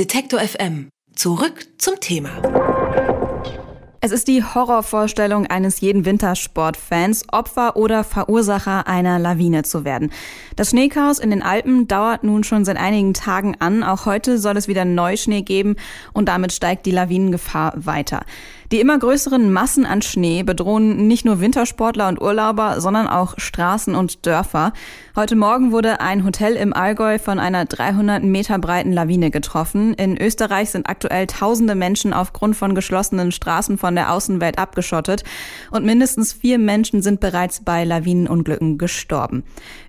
Detektor FM. Zurück zum Thema. Es ist die Horrorvorstellung eines jeden Wintersportfans, Opfer oder Verursacher einer Lawine zu werden. Das Schneechaos in den Alpen dauert nun schon seit einigen Tagen an. Auch heute soll es wieder Neuschnee geben und damit steigt die Lawinengefahr weiter. Die immer größeren Massen an Schnee bedrohen nicht nur Wintersportler und Urlauber, sondern auch Straßen und Dörfer. Heute Morgen wurde ein Hotel im Allgäu von einer 300 Meter breiten Lawine getroffen. In Österreich sind aktuell tausende Menschen aufgrund von geschlossenen Straßen von der Außenwelt abgeschottet und mindestens vier Menschen sind bereits bei Lawinenunglücken gestorben.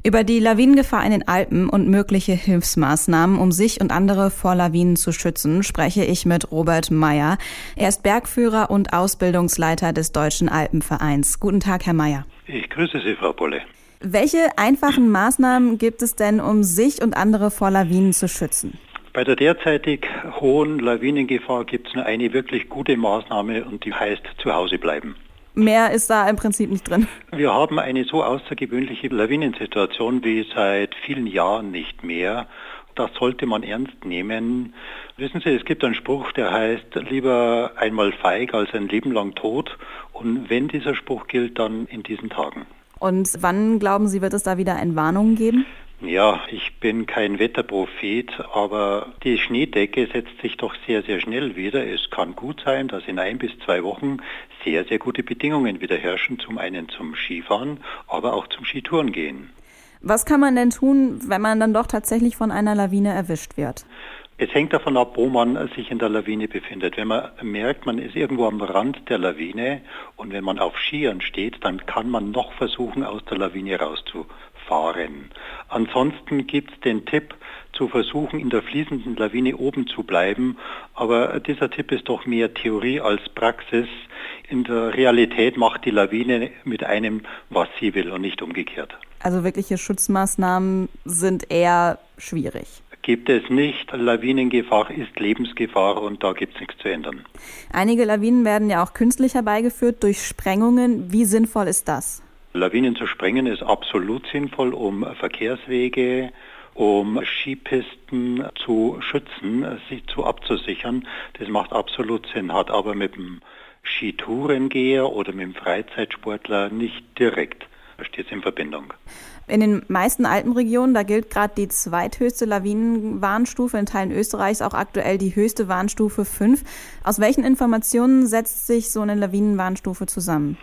Über die Lawinengefahr in den Alpen und mögliche Hilfsmaßnahmen, um sich und andere vor Lawinen zu schützen, spreche ich mit Robert Meyer. Er ist Bergführer und Ausbildungsleiter des Deutschen Alpenvereins. Guten Tag, Herr Mayer. Ich grüße Sie, Frau Bolle. Welche einfachen Maßnahmen gibt es denn, um sich und andere vor Lawinen zu schützen? Bei der derzeitig hohen Lawinengefahr gibt es nur eine wirklich gute Maßnahme und die heißt zu Hause bleiben. Mehr ist da im Prinzip nicht drin. Wir haben eine so außergewöhnliche Lawinensituation wie seit vielen Jahren nicht mehr. Das sollte man ernst nehmen. Wissen Sie, es gibt einen Spruch, der heißt, lieber einmal feig als ein Leben lang tot. Und wenn dieser Spruch gilt, dann in diesen Tagen. Und wann glauben Sie, wird es da wieder Entwarnungen geben? Ja, ich bin kein Wetterprophet, aber die Schneedecke setzt sich doch sehr, sehr schnell wieder. Es kann gut sein, dass in ein bis zwei Wochen sehr, sehr gute Bedingungen wieder herrschen, zum einen zum Skifahren, aber auch zum Skitouren gehen. Was kann man denn tun, wenn man dann doch tatsächlich von einer Lawine erwischt wird? Es hängt davon ab, wo man sich in der Lawine befindet. Wenn man merkt, man ist irgendwo am Rand der Lawine und wenn man auf Skiern steht, dann kann man noch versuchen, aus der Lawine rauszufahren. Ansonsten gibt es den Tipp, zu versuchen, in der fließenden Lawine oben zu bleiben. Aber dieser Tipp ist doch mehr Theorie als Praxis. In der Realität macht die Lawine mit einem, was sie will und nicht umgekehrt. Also wirkliche Schutzmaßnahmen sind eher schwierig. Gibt es nicht. Lawinengefahr ist Lebensgefahr und da gibt es nichts zu ändern. Einige Lawinen werden ja auch künstlich herbeigeführt durch Sprengungen. Wie sinnvoll ist das? Lawinen zu sprengen ist absolut sinnvoll, um Verkehrswege, um Skipisten zu schützen, sich zu abzusichern. Das macht absolut Sinn, hat aber mit dem Skitourengeher oder mit dem Freizeitsportler nicht direkt steht es in Verbindung. In den meisten Alpenregionen, da gilt gerade die zweithöchste Lawinenwarnstufe, in Teilen Österreichs auch aktuell die höchste Warnstufe 5. Aus welchen Informationen setzt sich so eine Lawinenwarnstufe zusammen?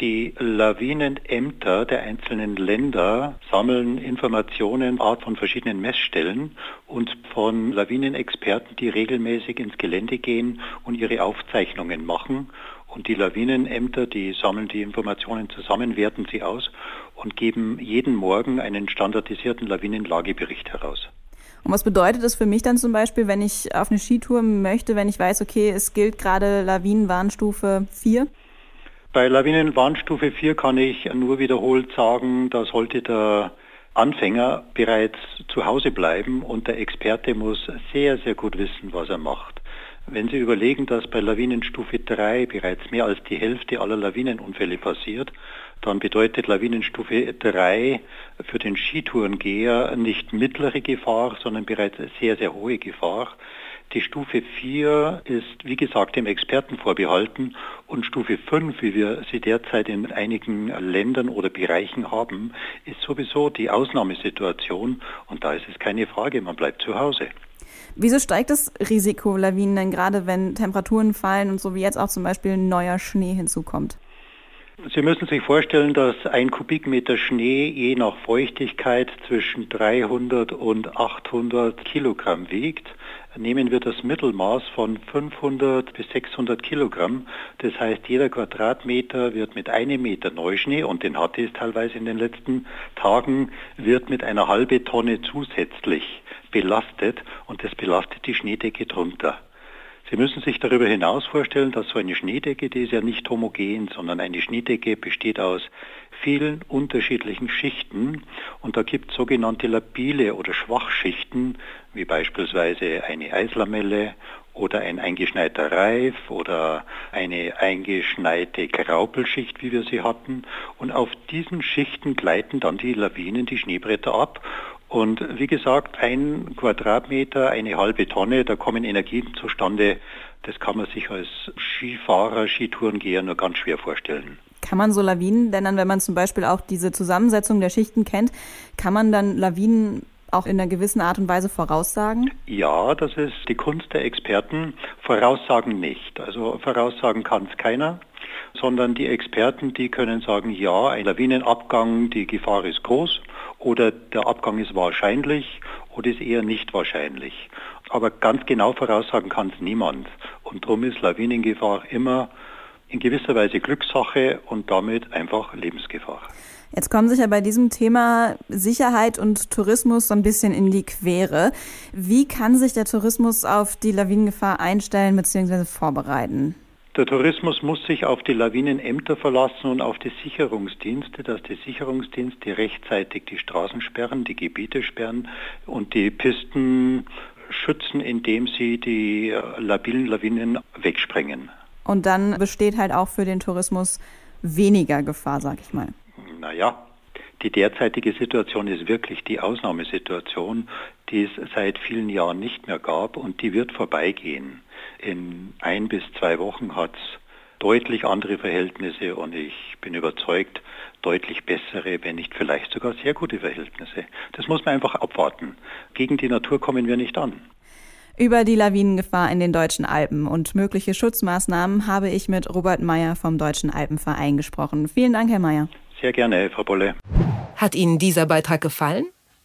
Die Lawinenämter der einzelnen Länder sammeln Informationen Art von verschiedenen Messstellen und von Lawinenexperten, die regelmäßig ins Gelände gehen und ihre Aufzeichnungen machen. Und die Lawinenämter, die sammeln die Informationen zusammen, werten sie aus und geben jeden Morgen einen standardisierten Lawinenlagebericht heraus. Und was bedeutet das für mich dann zum Beispiel, wenn ich auf eine Skitour möchte, wenn ich weiß, okay, es gilt gerade Lawinenwarnstufe 4? Bei Lawinenwarnstufe 4 kann ich nur wiederholt sagen, da sollte der Anfänger bereits zu Hause bleiben und der Experte muss sehr, sehr gut wissen, was er macht. Wenn Sie überlegen, dass bei Lawinenstufe 3 bereits mehr als die Hälfte aller Lawinenunfälle passiert, dann bedeutet Lawinenstufe 3 für den Skitourengeher nicht mittlere Gefahr, sondern bereits sehr, sehr hohe Gefahr. Die Stufe 4 ist, wie gesagt, dem Experten vorbehalten und Stufe 5, wie wir sie derzeit in einigen Ländern oder Bereichen haben, ist sowieso die Ausnahmesituation und da ist es keine Frage, man bleibt zu Hause. Wieso steigt das Risiko Lawinen denn gerade, wenn Temperaturen fallen und so wie jetzt auch zum Beispiel neuer Schnee hinzukommt? Sie müssen sich vorstellen, dass ein Kubikmeter Schnee je nach Feuchtigkeit zwischen 300 und 800 Kilogramm wiegt. Nehmen wir das Mittelmaß von 500 bis 600 Kilogramm. Das heißt, jeder Quadratmeter wird mit einem Meter Neuschnee, und den hatte es teilweise in den letzten Tagen, wird mit einer halben Tonne zusätzlich belastet und das belastet die Schneedecke drunter. Sie müssen sich darüber hinaus vorstellen, dass so eine Schneedecke, die ist ja nicht homogen, sondern eine Schneedecke besteht aus vielen unterschiedlichen Schichten und da gibt es sogenannte labile oder Schwachschichten, wie beispielsweise eine Eislamelle oder ein eingeschneiter Reif oder eine eingeschneite Graupelschicht, wie wir sie hatten. Und auf diesen Schichten gleiten dann die Lawinen, die Schneebretter ab Und wie gesagt, ein Quadratmeter, eine halbe Tonne, da kommen Energien zustande, das kann man sich als Skifahrer, Skitourengeher nur ganz schwer vorstellen. Kann man so Lawinen, denn dann, wenn man zum Beispiel auch diese Zusammensetzung der Schichten kennt, kann man dann Lawinen auch in einer gewissen Art und Weise voraussagen? Ja, das ist die Kunst der Experten. Voraussagen nicht. Also voraussagen kann es keiner, sondern die Experten, die können sagen, ja, ein Lawinenabgang, die Gefahr ist groß oder der Abgang ist wahrscheinlich oder ist eher nicht wahrscheinlich. Aber ganz genau voraussagen kann es niemand. Und darum ist Lawinengefahr immer in gewisser Weise Glückssache und damit einfach Lebensgefahr. Jetzt kommen sich ja bei diesem Thema Sicherheit und Tourismus so ein bisschen in die Quere. Wie kann sich der Tourismus auf die Lawinengefahr einstellen bzw. vorbereiten? Der Tourismus muss sich auf die Lawinenämter verlassen und auf die Sicherungsdienste, dass die Sicherungsdienste rechtzeitig die Straßen sperren, die Gebiete sperren und die Pisten schützen, indem sie die äh, labilen Lawinen wegsprengen. Und dann besteht halt auch für den Tourismus weniger Gefahr, sag ich mal. Naja, die derzeitige Situation ist wirklich die Ausnahmesituation, die es seit vielen Jahren nicht mehr gab und die wird vorbeigehen. In ein bis zwei Wochen hat es deutlich andere Verhältnisse und ich bin überzeugt, deutlich bessere, wenn nicht vielleicht sogar sehr gute Verhältnisse. Das muss man einfach abwarten. Gegen die Natur kommen wir nicht an. Über die Lawinengefahr in den deutschen Alpen und mögliche Schutzmaßnahmen habe ich mit Robert Meyer vom Deutschen Alpenverein gesprochen. Vielen Dank, Herr Meyer. Sehr gerne, Frau Bolle. Hat Ihnen dieser Beitrag gefallen?